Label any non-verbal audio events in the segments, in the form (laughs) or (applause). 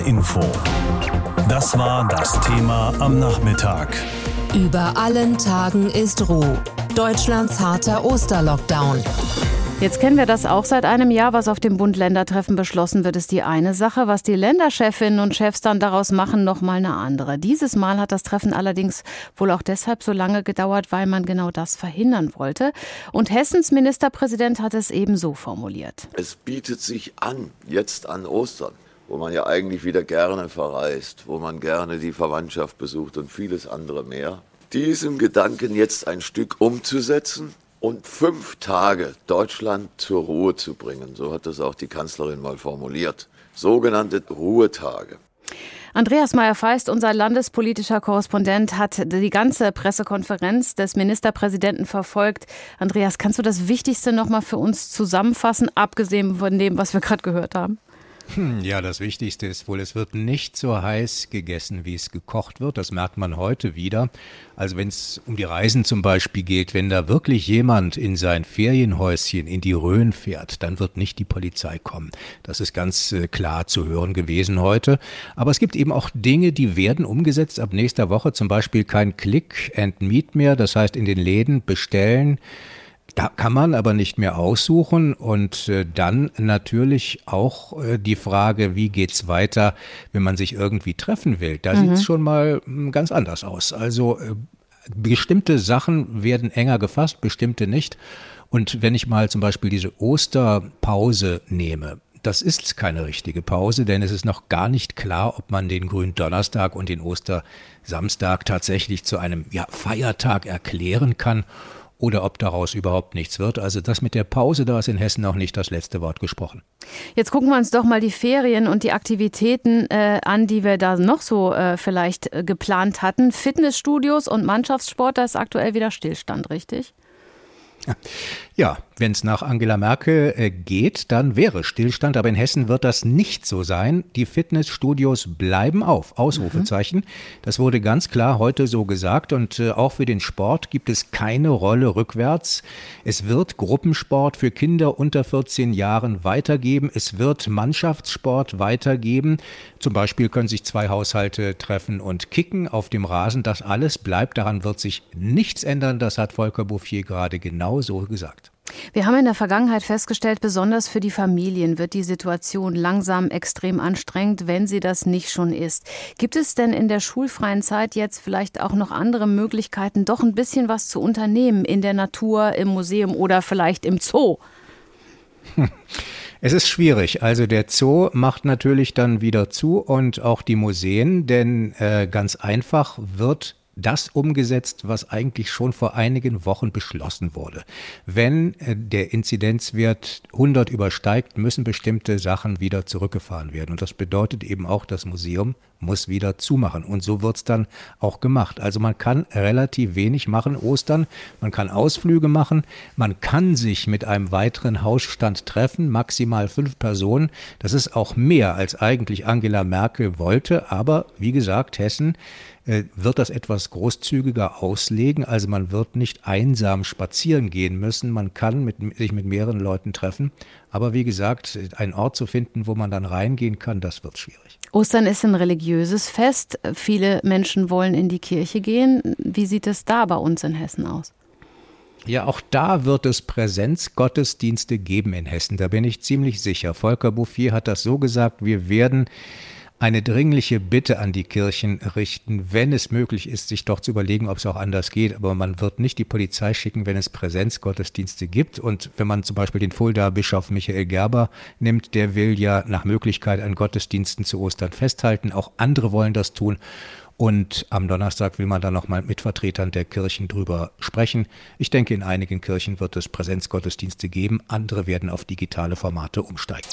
HR Info. Das war das Thema am Nachmittag. Über allen Tagen ist Ruhe. Deutschlands harter Osterlockdown. Jetzt kennen wir das auch seit einem Jahr, was auf dem Bund-Länder-Treffen beschlossen wird, ist die eine Sache. Was die Länderchefinnen und Chefs dann daraus machen, noch mal eine andere. Dieses Mal hat das Treffen allerdings wohl auch deshalb so lange gedauert, weil man genau das verhindern wollte. Und Hessens Ministerpräsident hat es ebenso formuliert. Es bietet sich an, jetzt an Ostern, wo man ja eigentlich wieder gerne verreist, wo man gerne die Verwandtschaft besucht und vieles andere mehr, diesen Gedanken jetzt ein Stück umzusetzen und fünf Tage Deutschland zur Ruhe zu bringen. So hat das auch die Kanzlerin mal formuliert. Sogenannte Ruhetage. Andreas Meyer-Feist, unser landespolitischer Korrespondent, hat die ganze Pressekonferenz des Ministerpräsidenten verfolgt. Andreas, kannst du das Wichtigste noch mal für uns zusammenfassen, abgesehen von dem, was wir gerade gehört haben? Hm, ja, das Wichtigste ist wohl, es wird nicht so heiß gegessen, wie es gekocht wird. Das merkt man heute wieder. Also wenn es um die Reisen zum Beispiel geht, wenn da wirklich jemand in sein Ferienhäuschen in die Rhön fährt, dann wird nicht die Polizei kommen. Das ist ganz äh, klar zu hören gewesen heute. Aber es gibt eben auch Dinge, die werden umgesetzt ab nächster Woche. Zum Beispiel kein Click and Meet mehr. Das heißt, in den Läden bestellen da kann man aber nicht mehr aussuchen und äh, dann natürlich auch äh, die Frage, wie geht's weiter, wenn man sich irgendwie treffen will. Da mhm. sieht's schon mal hm, ganz anders aus. Also äh, bestimmte Sachen werden enger gefasst, bestimmte nicht. Und wenn ich mal zum Beispiel diese Osterpause nehme, das ist keine richtige Pause, denn es ist noch gar nicht klar, ob man den Gründonnerstag und den Ostersamstag tatsächlich zu einem ja, Feiertag erklären kann oder ob daraus überhaupt nichts wird. Also das mit der Pause, da ist in Hessen noch nicht das letzte Wort gesprochen. Jetzt gucken wir uns doch mal die Ferien und die Aktivitäten äh, an, die wir da noch so äh, vielleicht äh, geplant hatten. Fitnessstudios und Mannschaftssport, da ist aktuell wieder Stillstand, richtig? Ja, wenn es nach Angela Merkel äh, geht, dann wäre Stillstand, aber in Hessen wird das nicht so sein. Die Fitnessstudios bleiben auf. Ausrufezeichen. Mhm. Das wurde ganz klar heute so gesagt und äh, auch für den Sport gibt es keine Rolle rückwärts. Es wird Gruppensport für Kinder unter 14 Jahren weitergeben. Es wird Mannschaftssport weitergeben. Zum Beispiel können sich zwei Haushalte treffen und kicken auf dem Rasen. Das alles bleibt. Daran wird sich nichts ändern. Das hat Volker Bouffier gerade genau so gesagt. Wir haben in der Vergangenheit festgestellt, besonders für die Familien wird die Situation langsam extrem anstrengend, wenn sie das nicht schon ist. Gibt es denn in der schulfreien Zeit jetzt vielleicht auch noch andere Möglichkeiten, doch ein bisschen was zu unternehmen in der Natur, im Museum oder vielleicht im Zoo? (laughs) Es ist schwierig. Also der Zoo macht natürlich dann wieder zu und auch die Museen, denn äh, ganz einfach wird das umgesetzt, was eigentlich schon vor einigen Wochen beschlossen wurde. Wenn äh, der Inzidenzwert 100 übersteigt, müssen bestimmte Sachen wieder zurückgefahren werden. Und das bedeutet eben auch, das Museum muss wieder zumachen. Und so wird's dann auch gemacht. Also man kann relativ wenig machen Ostern. Man kann Ausflüge machen. Man kann sich mit einem weiteren Hausstand treffen, maximal fünf Personen. Das ist auch mehr, als eigentlich Angela Merkel wollte. Aber wie gesagt, Hessen äh, wird das etwas großzügiger auslegen. Also man wird nicht einsam spazieren gehen müssen. Man kann mit, sich mit mehreren Leuten treffen. Aber wie gesagt, einen Ort zu finden, wo man dann reingehen kann, das wird schwierig. Ostern ist ein religiöses Fest. Viele Menschen wollen in die Kirche gehen. Wie sieht es da bei uns in Hessen aus? Ja, auch da wird es Präsenzgottesdienste geben in Hessen. Da bin ich ziemlich sicher. Volker Bouffier hat das so gesagt, wir werden eine dringliche Bitte an die Kirchen richten, wenn es möglich ist, sich doch zu überlegen, ob es auch anders geht. Aber man wird nicht die Polizei schicken, wenn es Präsenzgottesdienste gibt. Und wenn man zum Beispiel den Fulda Bischof Michael Gerber nimmt, der will ja nach Möglichkeit an Gottesdiensten zu Ostern festhalten. Auch andere wollen das tun. Und am Donnerstag will man dann nochmal mit Vertretern der Kirchen drüber sprechen. Ich denke, in einigen Kirchen wird es Präsenzgottesdienste geben. Andere werden auf digitale Formate umsteigen.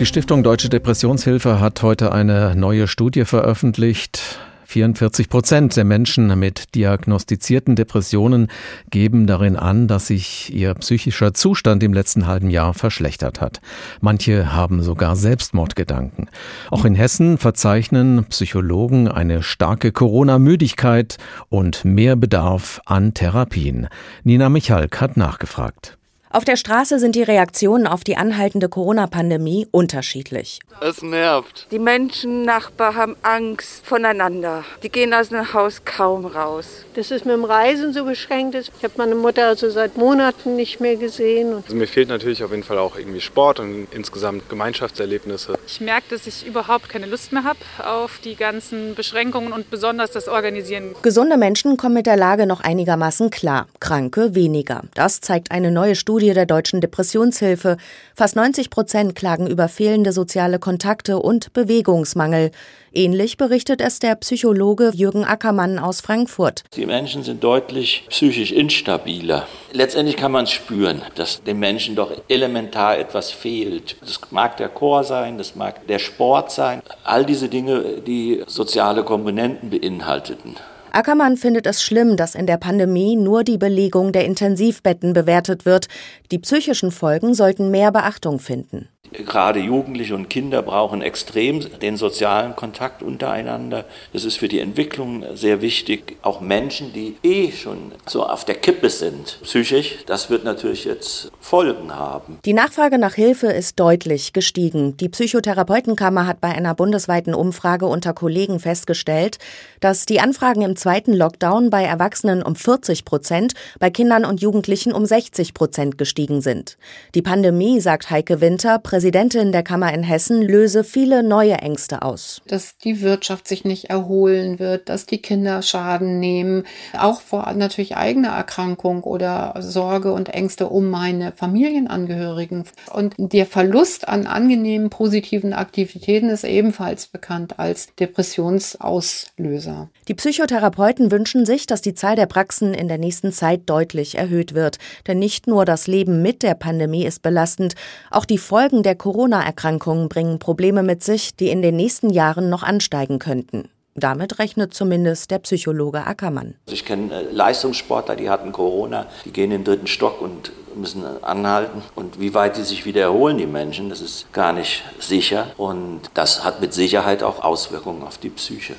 Die Stiftung Deutsche Depressionshilfe hat heute eine neue Studie veröffentlicht. 44 Prozent der Menschen mit diagnostizierten Depressionen geben darin an, dass sich ihr psychischer Zustand im letzten halben Jahr verschlechtert hat. Manche haben sogar Selbstmordgedanken. Auch in Hessen verzeichnen Psychologen eine starke Corona-Müdigkeit und mehr Bedarf an Therapien. Nina Michalk hat nachgefragt. Auf der Straße sind die Reaktionen auf die anhaltende Corona-Pandemie unterschiedlich. Es nervt. Die Menschen, Nachbarn haben Angst voneinander. Die gehen aus dem Haus kaum raus. Das ist mit dem Reisen so beschränkt. Ich habe meine Mutter also seit Monaten nicht mehr gesehen. Also mir fehlt natürlich auf jeden Fall auch irgendwie Sport und insgesamt Gemeinschaftserlebnisse. Ich merke, dass ich überhaupt keine Lust mehr habe auf die ganzen Beschränkungen und besonders das Organisieren. Gesunde Menschen kommen mit der Lage noch einigermaßen klar, Kranke weniger. Das zeigt eine neue Studie Studie der Deutschen Depressionshilfe. Fast 90 Prozent klagen über fehlende soziale Kontakte und Bewegungsmangel. Ähnlich berichtet es der Psychologe Jürgen Ackermann aus Frankfurt. Die Menschen sind deutlich psychisch instabiler. Letztendlich kann man spüren, dass den Menschen doch elementar etwas fehlt. Das mag der Chor sein, das mag der Sport sein. All diese Dinge, die soziale Komponenten beinhalteten. Ackermann findet es schlimm, dass in der Pandemie nur die Belegung der Intensivbetten bewertet wird. Die psychischen Folgen sollten mehr Beachtung finden. Gerade Jugendliche und Kinder brauchen extrem den sozialen Kontakt untereinander. Das ist für die Entwicklung sehr wichtig. Auch Menschen, die eh schon so auf der Kippe sind, psychisch, das wird natürlich jetzt Folgen haben. Die Nachfrage nach Hilfe ist deutlich gestiegen. Die Psychotherapeutenkammer hat bei einer bundesweiten Umfrage unter Kollegen festgestellt, dass die Anfragen im zweiten Lockdown bei Erwachsenen um 40 Prozent, bei Kindern und Jugendlichen um 60 Prozent gestiegen sind. Die Pandemie, sagt Heike Winter, Präsidentin der Kammer in Hessen, löse viele neue Ängste aus. Dass die Wirtschaft sich nicht erholen wird, dass die Kinder Schaden nehmen, auch vor natürlich eigener Erkrankung oder Sorge und Ängste um meine Familienangehörigen. Und der Verlust an angenehmen, positiven Aktivitäten ist ebenfalls bekannt als Depressionsauslöser. Die Psychotherapeuten wünschen sich, dass die Zahl der Praxen in der nächsten Zeit deutlich erhöht wird. Denn nicht nur das Leben mit der Pandemie ist belastend, auch die Folgen der der Corona-Erkrankungen bringen Probleme mit sich, die in den nächsten Jahren noch ansteigen könnten. Damit rechnet zumindest der Psychologe Ackermann. Ich kenne äh, Leistungssportler, die hatten Corona, die gehen in den dritten Stock und müssen anhalten. Und wie weit die sich wieder erholen, die Menschen, das ist gar nicht sicher. Und das hat mit Sicherheit auch Auswirkungen auf die Psyche.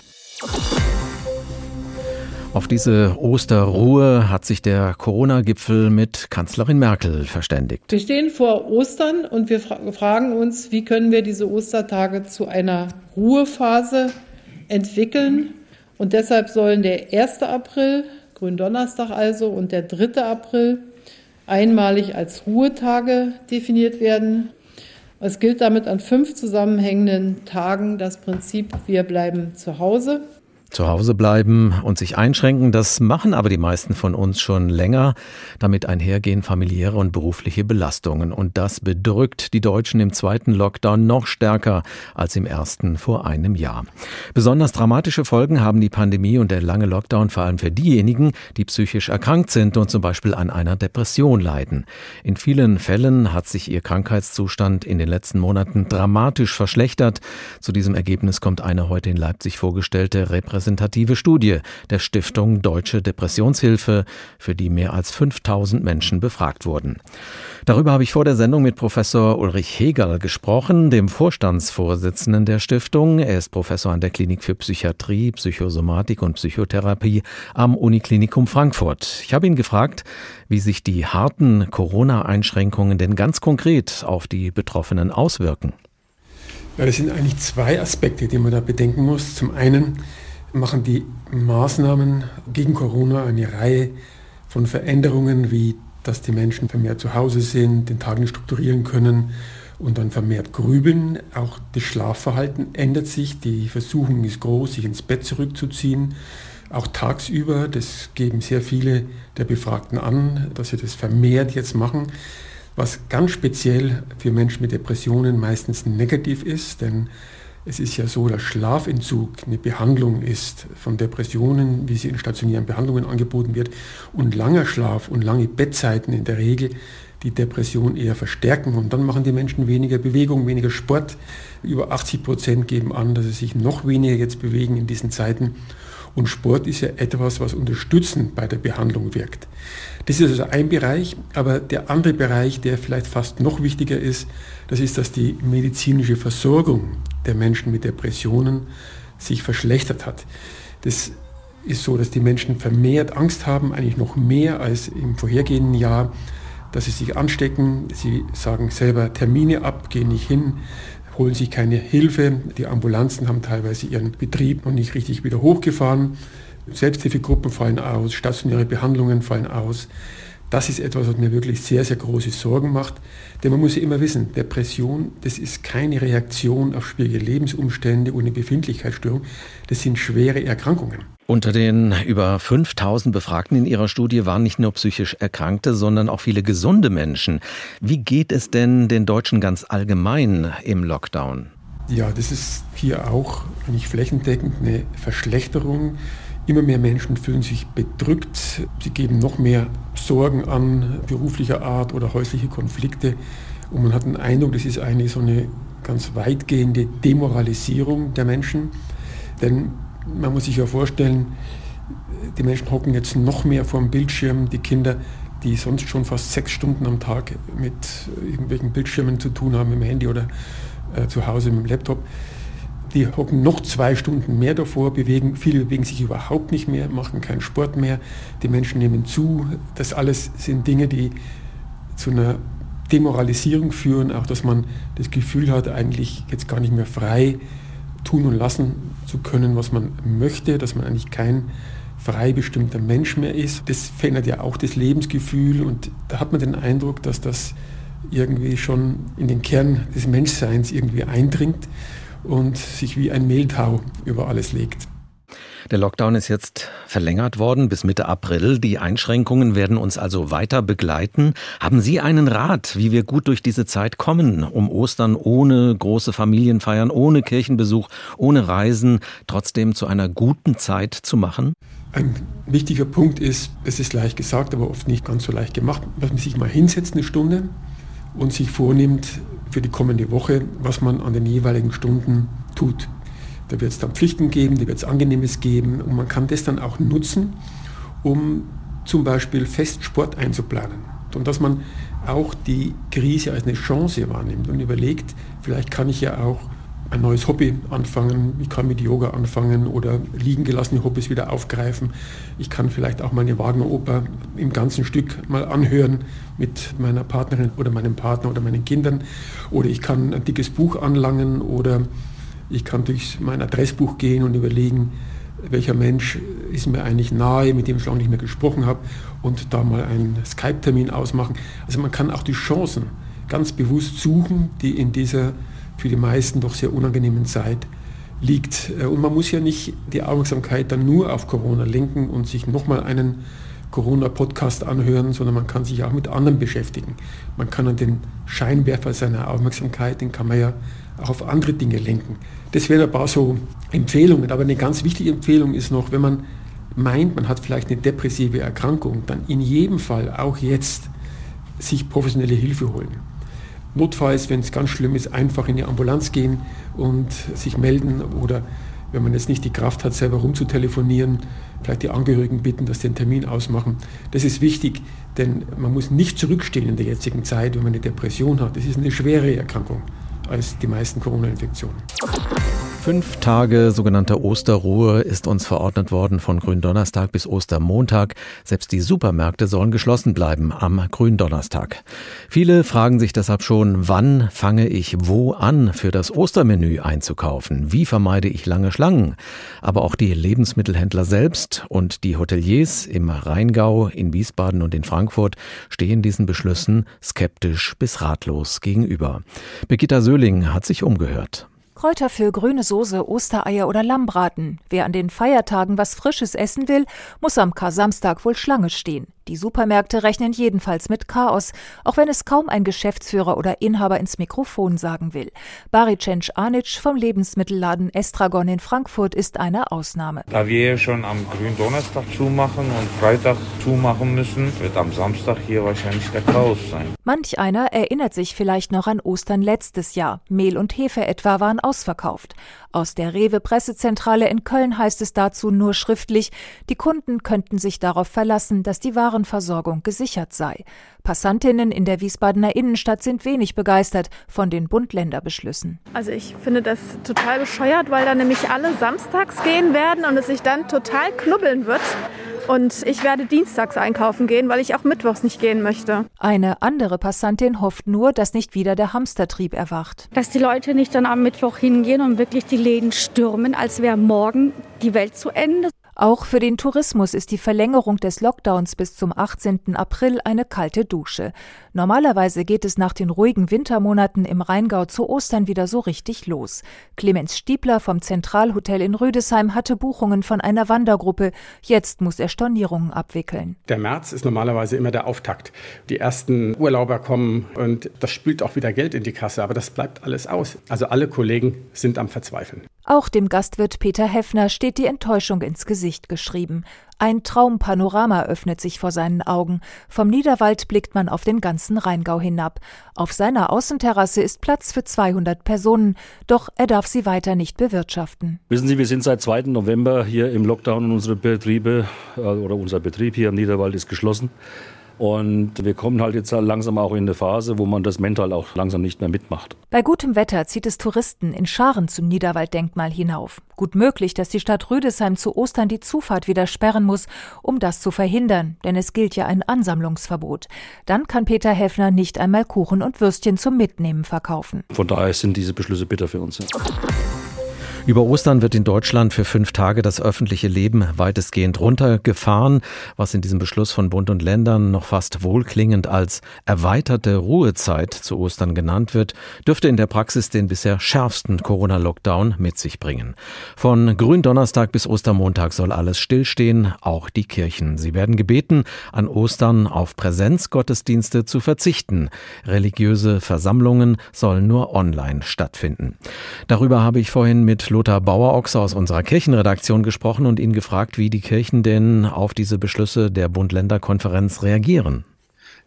Auf diese Osterruhe hat sich der Corona-Gipfel mit Kanzlerin Merkel verständigt. Wir stehen vor Ostern und wir fragen uns, wie können wir diese Ostertage zu einer Ruhephase entwickeln. Und deshalb sollen der 1. April, Gründonnerstag also, und der 3. April einmalig als Ruhetage definiert werden. Es gilt damit an fünf zusammenhängenden Tagen das Prinzip, wir bleiben zu Hause. Zu Hause bleiben und sich einschränken, das machen aber die meisten von uns schon länger. Damit einhergehen familiäre und berufliche Belastungen. Und das bedrückt die Deutschen im zweiten Lockdown noch stärker als im ersten vor einem Jahr. Besonders dramatische Folgen haben die Pandemie und der lange Lockdown vor allem für diejenigen, die psychisch erkrankt sind und zum Beispiel an einer Depression leiden. In vielen Fällen hat sich ihr Krankheitszustand in den letzten Monaten dramatisch verschlechtert. Zu diesem Ergebnis kommt eine heute in Leipzig vorgestellte Repräsentation repräsentative Studie der Stiftung Deutsche Depressionshilfe, für die mehr als 5000 Menschen befragt wurden. Darüber habe ich vor der Sendung mit Professor Ulrich Hegel gesprochen, dem Vorstandsvorsitzenden der Stiftung. Er ist Professor an der Klinik für Psychiatrie, Psychosomatik und Psychotherapie am Uniklinikum Frankfurt. Ich habe ihn gefragt, wie sich die harten Corona-Einschränkungen denn ganz konkret auf die Betroffenen auswirken. Ja, das sind eigentlich zwei Aspekte, die man da bedenken muss. Zum einen machen die Maßnahmen gegen Corona eine Reihe von Veränderungen, wie dass die Menschen vermehrt zu Hause sind, den Tag nicht strukturieren können und dann vermehrt grübeln. Auch das Schlafverhalten ändert sich. Die Versuchung ist groß, sich ins Bett zurückzuziehen. Auch tagsüber, das geben sehr viele der Befragten an, dass sie das vermehrt jetzt machen. Was ganz speziell für Menschen mit Depressionen meistens negativ ist, denn es ist ja so, dass Schlafentzug eine Behandlung ist von Depressionen, wie sie in stationären Behandlungen angeboten wird, und langer Schlaf und lange Bettzeiten in der Regel die Depression eher verstärken. Und dann machen die Menschen weniger Bewegung, weniger Sport. Über 80 Prozent geben an, dass sie sich noch weniger jetzt bewegen in diesen Zeiten. Und Sport ist ja etwas, was unterstützend bei der Behandlung wirkt. Das ist also ein Bereich, aber der andere Bereich, der vielleicht fast noch wichtiger ist, das ist, dass die medizinische Versorgung der Menschen mit Depressionen sich verschlechtert hat. Das ist so, dass die Menschen vermehrt Angst haben, eigentlich noch mehr als im vorhergehenden Jahr, dass sie sich anstecken. Sie sagen selber Termine ab, gehen nicht hin, holen sich keine Hilfe. Die Ambulanzen haben teilweise ihren Betrieb noch nicht richtig wieder hochgefahren. Selbsthilfegruppen fallen aus, stationäre Behandlungen fallen aus. Das ist etwas, was mir wirklich sehr, sehr große Sorgen macht. Denn man muss ja immer wissen, Depression, das ist keine Reaktion auf schwierige Lebensumstände oder eine Befindlichkeitsstörung. Das sind schwere Erkrankungen. Unter den über 5000 Befragten in Ihrer Studie waren nicht nur psychisch Erkrankte, sondern auch viele gesunde Menschen. Wie geht es denn den Deutschen ganz allgemein im Lockdown? Ja, das ist hier auch eigentlich flächendeckend eine Verschlechterung. Immer mehr Menschen fühlen sich bedrückt, sie geben noch mehr Sorgen an, beruflicher Art oder häusliche Konflikte. Und man hat den Eindruck, das ist eigentlich so eine ganz weitgehende Demoralisierung der Menschen. Denn man muss sich ja vorstellen, die Menschen hocken jetzt noch mehr vor dem Bildschirm, die Kinder, die sonst schon fast sechs Stunden am Tag mit irgendwelchen Bildschirmen zu tun haben, dem Handy oder äh, zu Hause mit dem Laptop die hocken noch zwei Stunden mehr davor, bewegen, viele bewegen sich überhaupt nicht mehr, machen keinen Sport mehr, die Menschen nehmen zu. Das alles sind Dinge, die zu einer Demoralisierung führen, auch dass man das Gefühl hat, eigentlich jetzt gar nicht mehr frei tun und lassen zu können, was man möchte, dass man eigentlich kein frei bestimmter Mensch mehr ist. Das verändert ja auch das Lebensgefühl und da hat man den Eindruck, dass das irgendwie schon in den Kern des Menschseins irgendwie eindringt und sich wie ein Mehltau über alles legt. Der Lockdown ist jetzt verlängert worden bis Mitte April. Die Einschränkungen werden uns also weiter begleiten. Haben Sie einen Rat, wie wir gut durch diese Zeit kommen, um Ostern ohne große Familienfeiern, ohne Kirchenbesuch, ohne Reisen trotzdem zu einer guten Zeit zu machen? Ein wichtiger Punkt ist, es ist leicht gesagt, aber oft nicht ganz so leicht gemacht, dass man sich mal hinsetzt eine Stunde und sich vornimmt, für die kommende Woche, was man an den jeweiligen Stunden tut. Da wird es dann Pflichten geben, da wird es Angenehmes geben und man kann das dann auch nutzen, um zum Beispiel fest Sport einzuplanen. Und dass man auch die Krise als eine Chance wahrnimmt und überlegt, vielleicht kann ich ja auch ein neues Hobby anfangen, ich kann mit Yoga anfangen oder liegen gelassene Hobbys wieder aufgreifen. Ich kann vielleicht auch meine Wagner-Oper im ganzen Stück mal anhören mit meiner Partnerin oder meinem Partner oder meinen Kindern. Oder ich kann ein dickes Buch anlangen oder ich kann durch mein Adressbuch gehen und überlegen, welcher Mensch ist mir eigentlich nahe, mit dem ich lange nicht mehr gesprochen habe und da mal einen Skype-Termin ausmachen. Also man kann auch die Chancen ganz bewusst suchen, die in dieser für die meisten doch sehr unangenehmen Zeit liegt. Äh, und man muss ja nicht die Aufmerksamkeit dann nur auf Corona lenken und sich nochmal einen Corona-Podcast anhören, sondern man kann sich auch mit anderen beschäftigen. Man kann an den Scheinwerfer seiner Aufmerksamkeit, den kann man ja auf andere Dinge lenken. Das wären ein paar so Empfehlungen. Aber eine ganz wichtige Empfehlung ist noch, wenn man meint, man hat vielleicht eine depressive Erkrankung, dann in jedem Fall auch jetzt sich professionelle Hilfe holen. Notfalls, wenn es ganz schlimm ist, einfach in die Ambulanz gehen und sich melden oder wenn man jetzt nicht die Kraft hat, selber rumzutelefonieren, vielleicht die Angehörigen bitten, dass sie einen Termin ausmachen. Das ist wichtig, denn man muss nicht zurückstehen in der jetzigen Zeit, wenn man eine Depression hat. Das ist eine schwere Erkrankung als die meisten Corona-Infektionen. Fünf Tage sogenannter Osterruhe ist uns verordnet worden von Gründonnerstag bis Ostermontag. Selbst die Supermärkte sollen geschlossen bleiben am Gründonnerstag. Viele fragen sich deshalb schon, wann fange ich wo an, für das Ostermenü einzukaufen? Wie vermeide ich lange Schlangen? Aber auch die Lebensmittelhändler selbst und die Hoteliers im Rheingau, in Wiesbaden und in Frankfurt stehen diesen Beschlüssen skeptisch bis ratlos gegenüber. Birgitta Söhling hat sich umgehört. Kräuter für grüne Soße, Ostereier oder Lammbraten. Wer an den Feiertagen was Frisches essen will, muss am Kar-Samstag wohl Schlange stehen. Die Supermärkte rechnen jedenfalls mit Chaos, auch wenn es kaum ein Geschäftsführer oder Inhaber ins Mikrofon sagen will. Baricenc Anic vom Lebensmittelladen Estragon in Frankfurt ist eine Ausnahme. Da wir schon am Gründonnerstag zumachen und Freitag zumachen müssen, wird am Samstag hier wahrscheinlich der Chaos sein. Manch einer erinnert sich vielleicht noch an Ostern letztes Jahr. Mehl und Hefe etwa waren ausverkauft. Aus der Rewe Pressezentrale in Köln heißt es dazu nur schriftlich, die Kunden könnten sich darauf verlassen, dass die Warenversorgung gesichert sei. Passantinnen in der Wiesbadener Innenstadt sind wenig begeistert von den Bund-Länder-Beschlüssen. Also ich finde das total bescheuert, weil da nämlich alle samstags gehen werden und es sich dann total knubbeln wird Und ich werde dienstags einkaufen gehen, weil ich auch mittwochs nicht gehen möchte. Eine andere Passantin hofft nur, dass nicht wieder der Hamstertrieb erwacht. Dass die Leute nicht dann am Mittwoch hingehen und wirklich die Läden stürmen, als wäre morgen die Welt zu Ende. Auch für den Tourismus ist die Verlängerung des Lockdowns bis zum 18. April eine kalte Dusche. Normalerweise geht es nach den ruhigen Wintermonaten im Rheingau zu Ostern wieder so richtig los. Clemens Stiebler vom Zentralhotel in Rüdesheim hatte Buchungen von einer Wandergruppe. Jetzt muss er Stornierungen abwickeln. Der März ist normalerweise immer der Auftakt. Die ersten Urlauber kommen und das spült auch wieder Geld in die Kasse, aber das bleibt alles aus. Also alle Kollegen sind am Verzweifeln. Auch dem Gastwirt Peter Heffner steht die Enttäuschung ins Gesicht geschrieben. Ein Traumpanorama öffnet sich vor seinen Augen. Vom Niederwald blickt man auf den ganzen Rheingau hinab. Auf seiner Außenterrasse ist Platz für 200 Personen, doch er darf sie weiter nicht bewirtschaften. Wissen Sie, wir sind seit 2. November hier im Lockdown und unsere Betriebe äh, oder unser Betrieb hier im Niederwald ist geschlossen. Und wir kommen halt jetzt langsam auch in eine Phase, wo man das mental auch langsam nicht mehr mitmacht. Bei gutem Wetter zieht es Touristen in Scharen zum Niederwalddenkmal hinauf. Gut möglich, dass die Stadt Rüdesheim zu Ostern die Zufahrt wieder sperren muss, um das zu verhindern, denn es gilt ja ein Ansammlungsverbot. Dann kann Peter Heffner nicht einmal Kuchen und Würstchen zum Mitnehmen verkaufen. Von daher sind diese Beschlüsse bitter für uns. Über Ostern wird in Deutschland für fünf Tage das öffentliche Leben weitestgehend runtergefahren, was in diesem Beschluss von Bund und Ländern noch fast wohlklingend als erweiterte Ruhezeit zu Ostern genannt wird, dürfte in der Praxis den bisher schärfsten Corona-Lockdown mit sich bringen. Von Gründonnerstag bis Ostermontag soll alles stillstehen, auch die Kirchen. Sie werden gebeten, an Ostern auf Präsenzgottesdienste zu verzichten. Religiöse Versammlungen sollen nur online stattfinden. Darüber habe ich vorhin mit Lothar Bauer-Ochse aus unserer Kirchenredaktion gesprochen und ihn gefragt, wie die Kirchen denn auf diese Beschlüsse der Bund-Länder-Konferenz reagieren.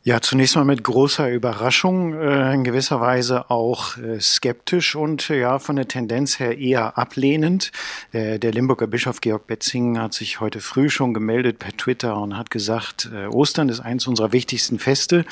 Ja, zunächst mal mit großer Überraschung, äh, in gewisser Weise auch äh, skeptisch und ja, von der Tendenz her eher ablehnend. Äh, der Limburger Bischof Georg Betzing hat sich heute früh schon gemeldet per Twitter und hat gesagt, Ostern ist eins unserer wichtigsten Feste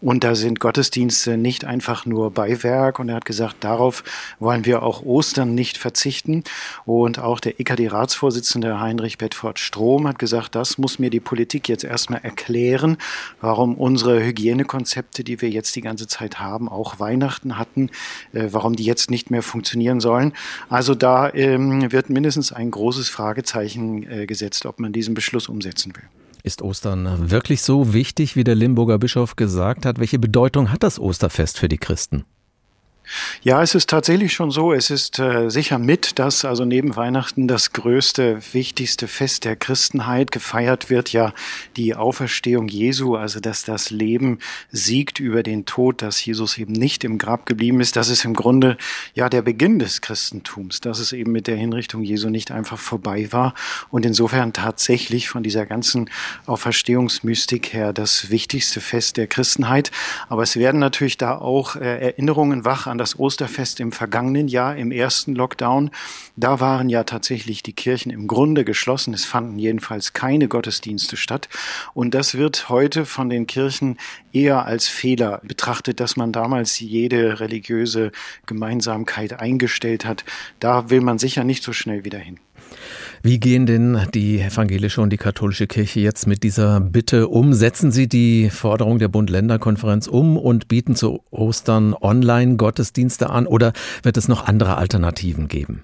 und da sind Gottesdienste nicht einfach nur Beiwerk und er hat gesagt, darauf wollen wir auch Ostern nicht verzichten. Und auch der EKD-Ratsvorsitzende Heinrich Bedford Strom hat gesagt, das muss mir die Politik jetzt erstmal erklären, warum unsere Hygienekonzepte, die wir jetzt die ganze Zeit haben, auch Weihnachten hatten, äh, warum die jetzt nicht mehr funktionieren sollen. Also da ähm, wird mindestens ein großes Fragezeichen äh, gesetzt, ob man diesen Beschluss umsetzen will. Ist Ostern wirklich so wichtig, wie der Limburger Bischof gesagt hat? Welche Bedeutung hat das Osterfest für die Christen? Ja, es ist tatsächlich schon so. Es ist äh, sicher mit, dass also neben Weihnachten das größte, wichtigste Fest der Christenheit gefeiert wird, ja die Auferstehung Jesu, also dass das Leben siegt über den Tod, dass Jesus eben nicht im Grab geblieben ist. Das ist im Grunde ja der Beginn des Christentums, dass es eben mit der Hinrichtung Jesu nicht einfach vorbei war und insofern tatsächlich von dieser ganzen Auferstehungsmystik her das wichtigste Fest der Christenheit. Aber es werden natürlich da auch äh, Erinnerungen wach an das Osterfest im vergangenen Jahr, im ersten Lockdown. Da waren ja tatsächlich die Kirchen im Grunde geschlossen. Es fanden jedenfalls keine Gottesdienste statt. Und das wird heute von den Kirchen eher als Fehler betrachtet, dass man damals jede religiöse Gemeinsamkeit eingestellt hat. Da will man sicher nicht so schnell wieder hin. Wie gehen denn die evangelische und die katholische Kirche jetzt mit dieser Bitte um? Setzen Sie die Forderung der Bund-Länder-Konferenz um und bieten zu Ostern Online-Gottesdienste an oder wird es noch andere Alternativen geben?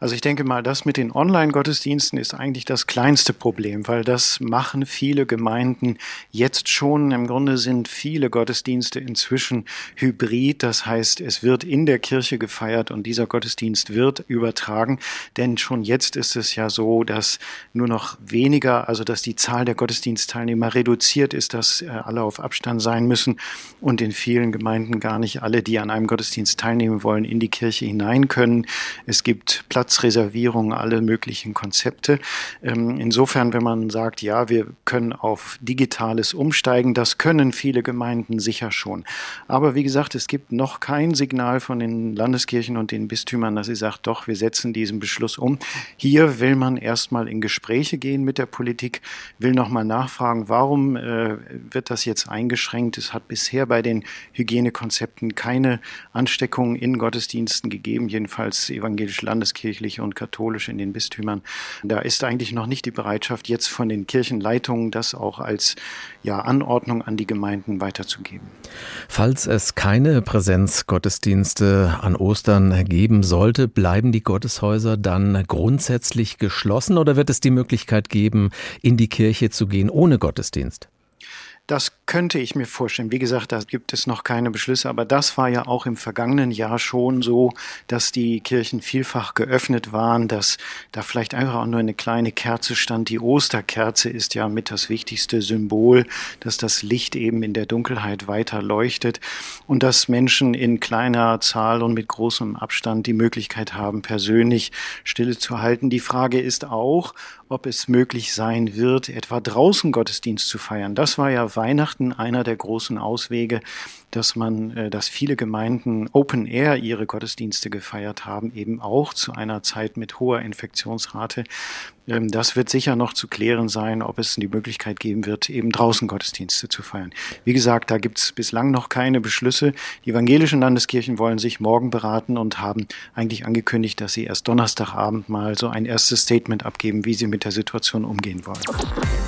Also ich denke mal, das mit den Online-Gottesdiensten ist eigentlich das kleinste Problem, weil das machen viele Gemeinden jetzt schon. Im Grunde sind viele Gottesdienste inzwischen hybrid. Das heißt, es wird in der Kirche gefeiert und dieser Gottesdienst wird übertragen. Denn schon jetzt ist es ja so, dass nur noch weniger, also dass die Zahl der Gottesdienstteilnehmer reduziert ist, dass äh, alle auf Abstand sein müssen und in vielen Gemeinden gar nicht alle, die an einem Gottesdienst teilnehmen wollen, in die Kirche hinein können. Es gibt Platz Platzreservierung, alle möglichen Konzepte. Ähm, insofern, wenn man sagt, ja, wir können auf Digitales umsteigen, das können viele Gemeinden sicher schon. Aber wie gesagt, es gibt noch kein Signal von den Landeskirchen und den Bistümern, dass sie sagt, doch, wir setzen diesen Beschluss um. Hier will man erstmal in Gespräche gehen mit der Politik, will nochmal nachfragen, warum äh, wird das jetzt eingeschränkt? Es hat bisher bei den Hygienekonzepten keine Ansteckungen in Gottesdiensten gegeben, jedenfalls evangelische Landeskirche freikirchlich und katholisch in den Bistümern. Da ist eigentlich noch nicht die Bereitschaft, jetzt von den Kirchenleitungen das auch als ja, Anordnung an die Gemeinden weiterzugeben. Falls es keine Präsenzgottesdienste an Ostern geben sollte, bleiben die Gotteshäuser dann grundsätzlich geschlossen oder wird es die Möglichkeit geben, in die Kirche zu gehen ohne Gottesdienst? Das könnte ich mir vorstellen. Wie gesagt, da gibt es noch keine Beschlüsse, aber das war ja auch im vergangenen Jahr schon so, dass die Kirchen vielfach geöffnet waren, dass da vielleicht einfach auch nur eine kleine Kerze stand. Die Osterkerze ist ja mit das wichtigste Symbol, dass das Licht eben in der Dunkelheit weiter leuchtet und dass Menschen in kleiner Zahl und mit großem Abstand die Möglichkeit haben, persönlich Stille zu halten. Die Frage ist auch, ob es möglich sein wird, etwa draußen Gottesdienst zu feiern. Das war ja Weihnachten einer der großen Auswege, dass man, äh, dass viele Gemeinden Open Air ihre Gottesdienste gefeiert haben, eben auch zu einer Zeit mit hoher Infektionsrate. Ähm, das wird sicher noch zu klären sein, ob es die Möglichkeit geben wird, eben draußen Gottesdienste zu feiern. Wie gesagt, da gibt es bislang noch keine Beschlüsse. Die evangelischen Landeskirchen wollen sich morgen beraten und haben eigentlich angekündigt, dass sie erst Donnerstagabend mal so ein erstes Statement abgeben, wie sie mit der Situation umgehen wollen.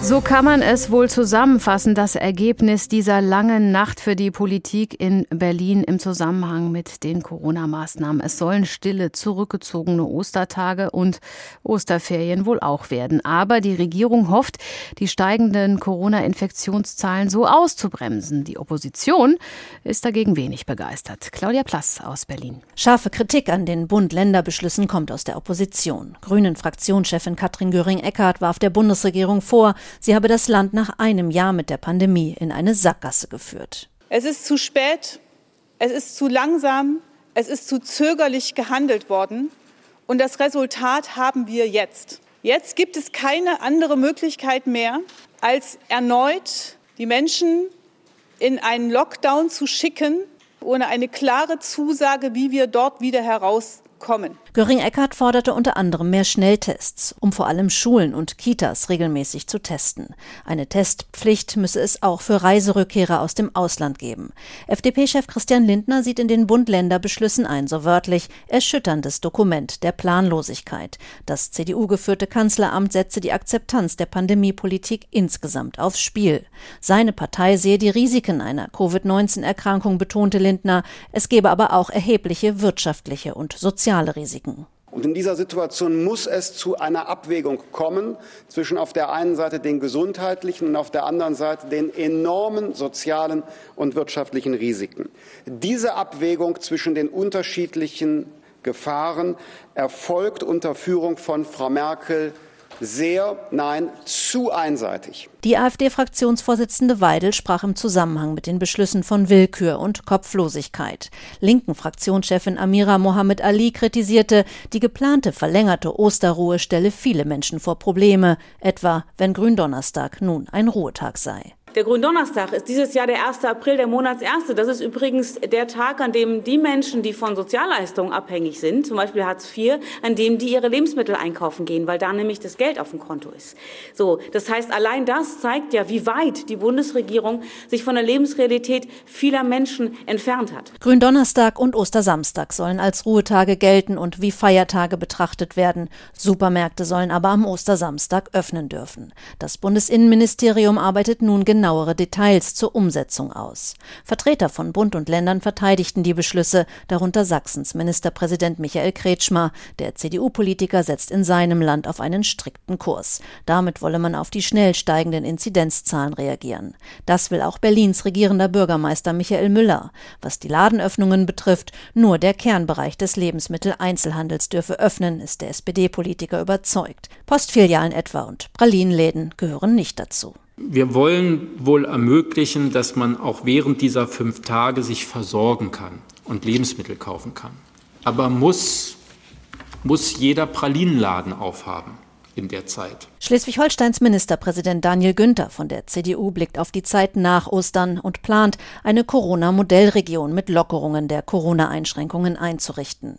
So kann man es wohl zusammenfassen, das Ergebnis dieser langen Nacht für die Politik in Berlin im Zusammenhang mit den Corona-Maßnahmen. Es sollen stille, zurückgezogene Ostertage und Osterferien wohl auch werden. Aber die Regierung hofft, die steigenden Corona-Infektionszahlen so auszubremsen. Die Opposition ist dagegen wenig begeistert. Claudia Plass aus Berlin. Scharfe Kritik an den Bund-Länder-Beschlüssen kommt aus der Opposition. Grünen-Fraktionschefin Katrin Göring-Eckardt warf der Bundesregierung vor, sie habe das Land nach einem Jahr mit der Pandemie in eine Sackgasse geführt. Es ist zu spät, es ist zu langsam, es ist zu zögerlich gehandelt worden. Und das Resultat haben wir jetzt. Jetzt gibt es keine andere Möglichkeit mehr, als erneut die Menschen in einen Lockdown zu schicken, ohne eine klare Zusage, wie wir dort wieder heraus kommen. Göring-Eckardt forderte unter anderem mehr Schnelltests, um vor allem Schulen und Kitas regelmäßig zu testen. Eine Testpflicht müsse es auch für Reiserückkehrer aus dem Ausland geben. FDP-Chef Christian Lindner sieht in den Bund-Länder-Beschlüssen ein, so wörtlich, erschütterndes Dokument der Planlosigkeit. Das CDU-geführte Kanzleramt setze die Akzeptanz der Pandemiepolitik insgesamt aufs Spiel. Seine Partei sehe die Risiken einer Covid-19-Erkrankung, betonte Lindner. Es gebe aber auch erhebliche wirtschaftliche und soziale Risiken. Und in dieser Situation muss es zu einer Abwägung kommen zwischen auf der einen Seite den gesundheitlichen und auf der anderen Seite den enormen sozialen und wirtschaftlichen Risiken. Diese Abwägung zwischen den unterschiedlichen Gefahren erfolgt unter Führung von Frau Merkel sehr, nein, zu einseitig. Die AfD-Fraktionsvorsitzende Weidel sprach im Zusammenhang mit den Beschlüssen von Willkür und Kopflosigkeit. Linken Fraktionschefin Amira Mohammed Ali kritisierte, die geplante verlängerte Osterruhe stelle viele Menschen vor Probleme, etwa wenn Gründonnerstag nun ein Ruhetag sei. Der Gründonnerstag ist dieses Jahr der 1. April, der Monatserste. Das ist übrigens der Tag, an dem die Menschen, die von Sozialleistungen abhängig sind, zum Beispiel Hartz IV, an dem die ihre Lebensmittel einkaufen gehen, weil da nämlich das Geld auf dem Konto ist. So, das heißt, allein das zeigt ja, wie weit die Bundesregierung sich von der Lebensrealität vieler Menschen entfernt hat. Gründonnerstag und Ostersamstag sollen als Ruhetage gelten und wie Feiertage betrachtet werden. Supermärkte sollen aber am Ostersamstag öffnen dürfen. Das Bundesinnenministerium arbeitet nun genau genauere Details zur Umsetzung aus. Vertreter von Bund und Ländern verteidigten die Beschlüsse, darunter Sachsens Ministerpräsident Michael Kretschmer. Der CDU-Politiker setzt in seinem Land auf einen strikten Kurs. Damit wolle man auf die schnell steigenden Inzidenzzahlen reagieren. Das will auch Berlins regierender Bürgermeister Michael Müller. Was die Ladenöffnungen betrifft, nur der Kernbereich des Lebensmitteleinzelhandels dürfe öffnen, ist der SPD-Politiker überzeugt. Postfilialen etwa und Pralinenläden gehören nicht dazu. Wir wollen wohl ermöglichen, dass man auch während dieser fünf Tage sich versorgen kann und Lebensmittel kaufen kann. Aber muss, muss jeder Pralinenladen aufhaben in der Zeit. Schleswig-Holsteins Ministerpräsident Daniel Günther von der CDU blickt auf die Zeit nach Ostern und plant, eine Corona-Modellregion mit Lockerungen der Corona-Einschränkungen einzurichten.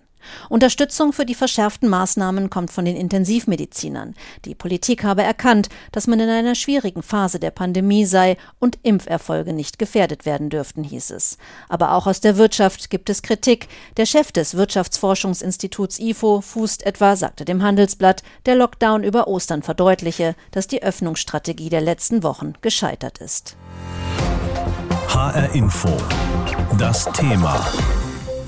Unterstützung für die verschärften Maßnahmen kommt von den Intensivmedizinern. Die Politik habe erkannt, dass man in einer schwierigen Phase der Pandemie sei und Impferfolge nicht gefährdet werden dürften, hieß es. Aber auch aus der Wirtschaft gibt es Kritik. Der Chef des Wirtschaftsforschungsinstituts IFO fußt etwa, sagte dem Handelsblatt, der Lockdown über Ostern verdeutliche, dass die Öffnungsstrategie der letzten Wochen gescheitert ist. HR Info. Das Thema.